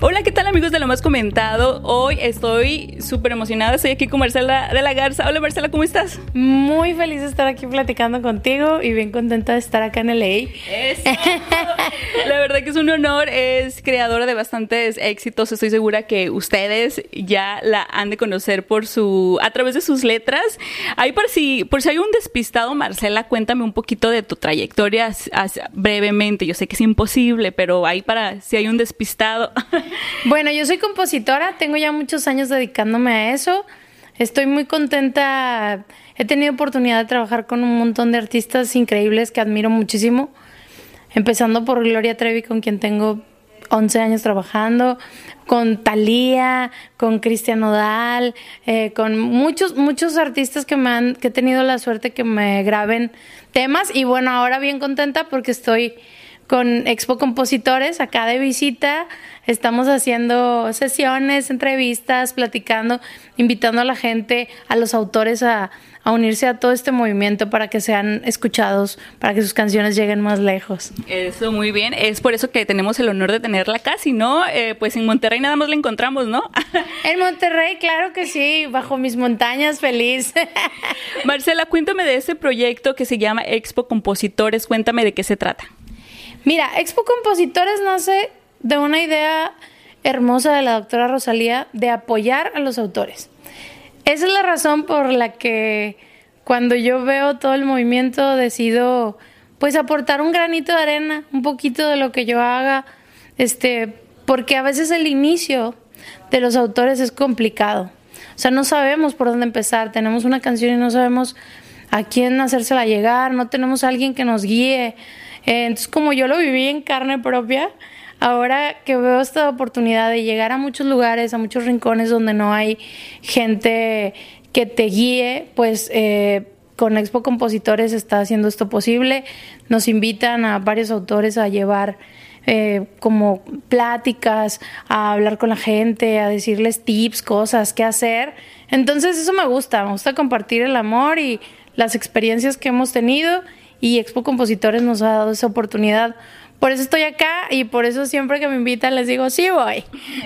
Hola, ¿qué tal amigos de lo más comentado? Hoy estoy súper emocionada, estoy aquí con Marcela de la Garza. Hola Marcela, ¿cómo estás? Muy feliz de estar aquí platicando contigo y bien contenta de estar acá en LA. la verdad que es un honor, es creadora de bastantes éxitos, estoy segura que ustedes ya la han de conocer por su a través de sus letras. Ahí por si por si hay un despistado, Marcela, cuéntame un poquito de tu trayectoria brevemente. Yo sé que es imposible, pero ahí para si hay un despistado. Bueno, yo soy compositora, tengo ya muchos años dedicándome a eso. Estoy muy contenta. He tenido oportunidad de trabajar con un montón de artistas increíbles que admiro muchísimo. Empezando por Gloria Trevi, con quien tengo 11 años trabajando, con Thalía, con Cristian Odal, eh, con muchos, muchos artistas que me han, que he tenido la suerte que me graben temas. Y bueno, ahora bien contenta porque estoy con Expo Compositores acá de visita. Estamos haciendo sesiones, entrevistas, platicando, invitando a la gente, a los autores a, unirse a todo este movimiento para que sean escuchados, para que sus canciones lleguen más lejos. Eso, muy bien. Es por eso que tenemos el honor de tenerla acá. Si no, eh, pues en Monterrey nada más la encontramos, ¿no? en Monterrey, claro que sí, bajo mis montañas, feliz. Marcela, cuéntame de ese proyecto que se llama Expo Compositores. Cuéntame de qué se trata. Mira, Expo Compositores nace de una idea hermosa de la doctora Rosalía de apoyar a los autores. Esa es la razón por la que cuando yo veo todo el movimiento decido pues aportar un granito de arena, un poquito de lo que yo haga, este, porque a veces el inicio de los autores es complicado. O sea, no sabemos por dónde empezar, tenemos una canción y no sabemos a quién hacérsela llegar, no tenemos a alguien que nos guíe. Entonces, como yo lo viví en carne propia, ahora que veo esta oportunidad de llegar a muchos lugares, a muchos rincones donde no hay gente que te guíe, pues eh, con Expo Compositores está haciendo esto posible. Nos invitan a varios autores a llevar eh, como pláticas, a hablar con la gente, a decirles tips, cosas, qué hacer. Entonces eso me gusta, me gusta compartir el amor y las experiencias que hemos tenido y Expo Compositores nos ha dado esa oportunidad. Por eso estoy acá y por eso siempre que me invitan les digo, sí voy.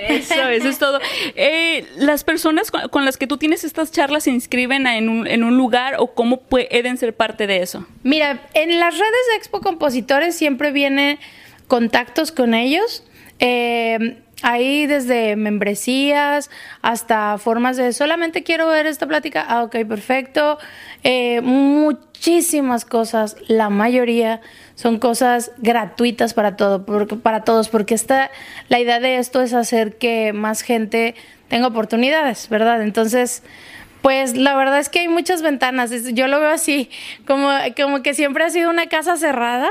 Eso, eso es todo. Eh, ¿Las personas con, las que tú tienes estas charlas se inscriben en un, en un lugar o cómo pueden ser parte de eso? Mira, en las redes de Expo Compositores siempre vienen contactos con ellos. Eh, Ahí desde membresías hasta formas de solamente quiero ver esta plática. Ah, ok, perfecto. Eh, muchísimas cosas, la mayoría son cosas gratuitas para todo, para todos, porque esta, la idea de esto es hacer que más gente tenga oportunidades, ¿verdad? Entonces, pues la verdad es que hay muchas ventanas. Yo lo veo así, como, como que siempre ha sido una casa cerrada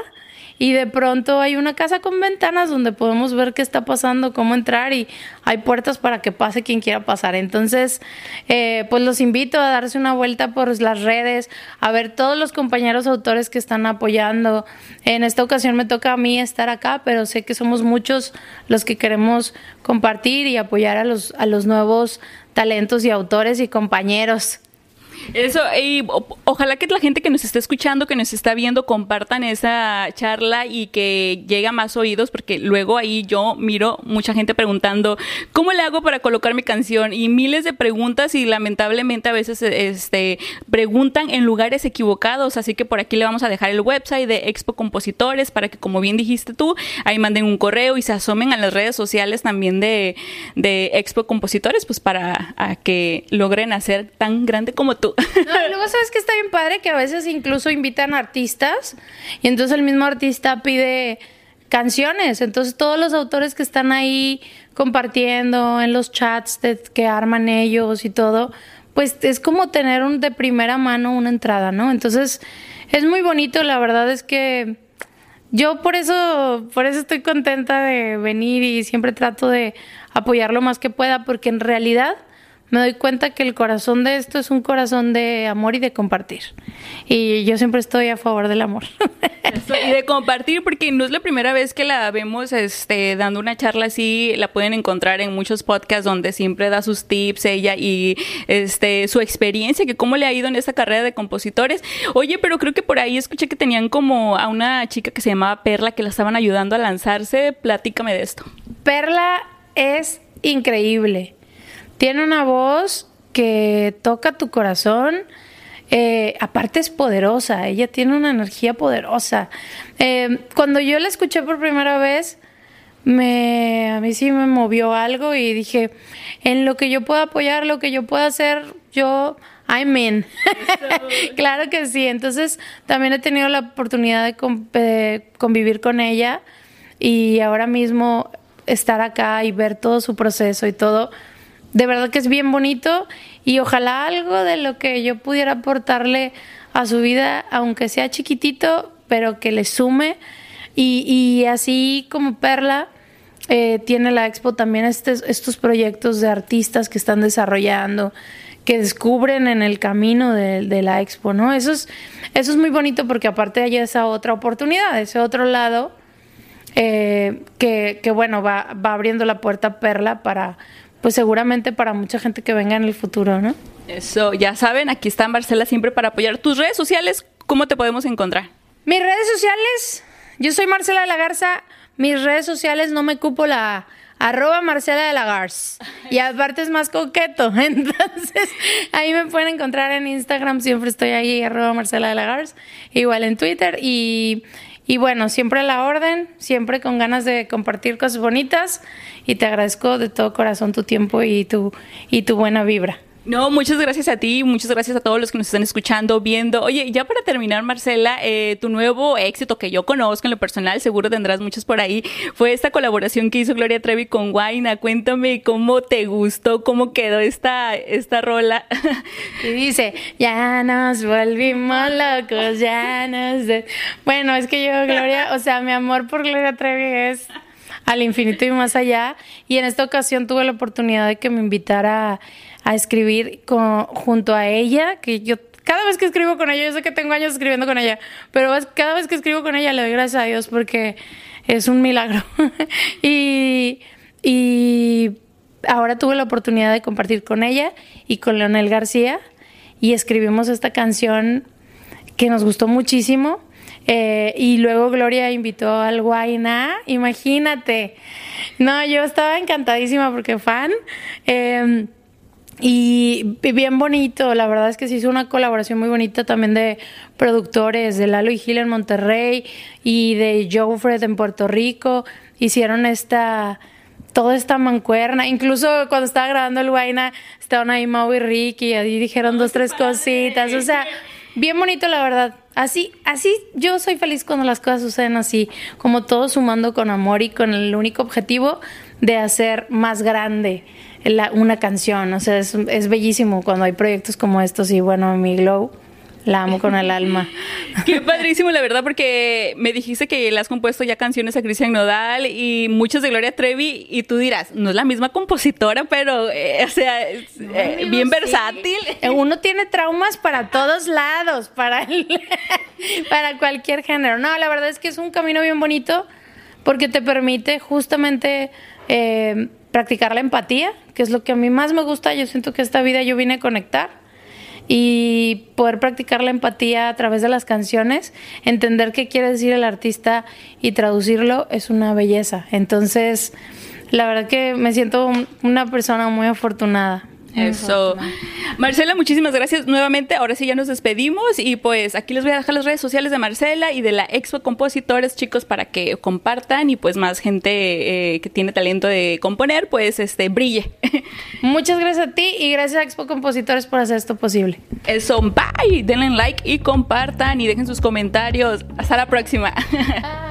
y de pronto hay una casa con ventanas donde podemos ver qué está pasando, cómo entrar y hay puertas para que pase quien quiera pasar. Entonces, eh, pues los invito a darse una vuelta por las redes, a ver todos los compañeros autores que están apoyando. En esta ocasión me toca a mí estar acá, pero sé que somos muchos los que queremos compartir y apoyar a los, a los nuevos talentos y autores y compañeros. Eso, y ojalá que la gente que nos está escuchando, que nos está viendo, compartan esa charla y que llegue a más oídos, porque luego ahí yo miro mucha gente preguntando, ¿cómo le hago para colocar mi canción? Y miles de preguntas y lamentablemente a veces este, preguntan en lugares equivocados, así que por aquí le vamos a dejar el website de Expo Compositores para que, como bien dijiste tú, ahí manden un correo y se asomen a las redes sociales también de, de Expo Compositores, pues para que logren hacer tan grande como tú. No, y luego sabes que está bien padre que a veces incluso invitan artistas y entonces el mismo artista pide canciones. Entonces todos los autores que están ahí compartiendo en los chats que arman ellos y todo, pues es como tener un de primera mano una entrada, ¿no? Entonces es muy bonito, la verdad es que yo por eso, por eso estoy contenta de venir y siempre trato de apoyar lo más que pueda, porque en realidad me doy cuenta que el corazón de esto es un corazón de amor y de compartir. Y yo siempre estoy a favor del amor. y de compartir, porque no es la primera vez que la vemos este, dando una charla así. La pueden encontrar en muchos podcasts donde siempre da sus tips ella y este, su experiencia, que cómo le ha ido en esta carrera de compositores. Oye, pero creo que por ahí escuché que tenían como a una chica que se llamaba Perla que la estaban ayudando a lanzarse. Platícame de esto. Perla es increíble. Tiene una voz que toca tu corazón. Eh, aparte es poderosa, ella tiene una energía poderosa. Eh, cuando yo la escuché por primera vez, me, a mí sí me movió algo y dije, en lo que yo pueda apoyar, lo que yo pueda hacer, yo, I'm in. claro que sí. Entonces, también he tenido la oportunidad de convivir con ella y ahora mismo estar acá y ver todo su proceso y todo, de verdad que es bien bonito y ojalá algo de lo que yo pudiera aportarle a su vida, aunque sea chiquitito, pero que le sume. Y, y así como Perla, eh, tiene la expo también estos, estos proyectos de artistas que están desarrollando, que descubren en el camino de, de, la expo, ¿no? Eso es, eso es muy bonito porque aparte hay esa otra oportunidad, ese otro lado eh, que, que, bueno, va, va abriendo la puerta Perla para, pues seguramente para mucha gente que venga en el futuro, ¿no? Eso, ya saben, aquí está Marcela siempre para apoyar tus redes sociales. ¿Cómo te podemos encontrar? Mis redes sociales, yo soy Marcela de la Garza. Mis redes sociales no me cupo la arroba Marcela de la Garza. Y aparte es más coqueto. Entonces, ahí me pueden encontrar en Instagram. Siempre estoy ahí, arroba Marcela de la Garza. Igual en Twitter. Y, y bueno, siempre a la orden, siempre con ganas de compartir cosas bonitas y te agradezco de todo corazón tu tiempo y tu, y tu buena vibra. No, muchas gracias a ti, muchas gracias a todos los que nos están escuchando, viendo. Oye, ya para terminar, Marcela, eh, tu nuevo éxito que yo conozco en lo personal, seguro tendrás muchos por ahí, fue esta colaboración que hizo Gloria Trevi con Guaina. Cuéntame cómo te gustó, cómo quedó esta, esta rola. Y dice, ya nos volvimos locos, ya nos... Bueno, es que yo, Gloria, o sea, mi amor por Gloria Trevi es al infinito y más allá. Y en esta ocasión tuve la oportunidad de que me invitara a, escribir con, junto a ella, que yo cada vez que escribo con ella, yo sé que tengo años escribiendo con ella, pero cada vez que escribo con ella le doy gracias a Dios porque es un milagro. y, y ahora tuve la oportunidad de compartir con ella y con Leonel García y escribimos esta canción que nos gustó muchísimo eh, y luego Gloria invitó al Guayna, imagínate. No, yo estaba encantadísima porque fan. Eh, y bien bonito, la verdad es que se hizo una colaboración muy bonita también de productores de Lalo y Gil en Monterrey y de Joe Fred en Puerto Rico. Hicieron esta, toda esta mancuerna. Incluso cuando estaba grabando el Guayna, estaban ahí Mau y Ricky y ahí dijeron dos, tres cositas. O sea, bien bonito la verdad. Así, así yo soy feliz cuando las cosas suceden así, como todos sumando con amor y con el único objetivo de hacer más grande la, una canción. O sea, es, es bellísimo cuando hay proyectos como estos y bueno, mi Glow la amo con el alma. Qué padrísimo, la verdad, porque me dijiste que le has compuesto ya canciones a Cristian Nodal y muchas de Gloria Trevi, y tú dirás, no es la misma compositora, pero, eh, o sea, eh, bien versátil. Eh, uno tiene traumas para todos lados, para, para cualquier género. No, la verdad es que es un camino bien bonito porque te permite justamente practicar la empatía, que es lo que a mí más me gusta. Yo siento que esta vida yo vine a conectar y poder practicar la empatía a través de las canciones, entender qué quiere decir el artista y traducirlo es una belleza. Entonces, la verdad que me siento una persona muy afortunada. Eso. Marcela, muchísimas gracias nuevamente. Ahora sí ya nos despedimos y pues aquí les voy a dejar las redes sociales de Marcela y de la Expo Compositores, chicos, para que compartan y pues más gente eh, que tiene talento de componer, pues este brille. Muchas gracias a ti y gracias a Expo Compositores por hacer esto posible. Eso, bye. Denle like y compartan y dejen sus comentarios. Hasta la próxima.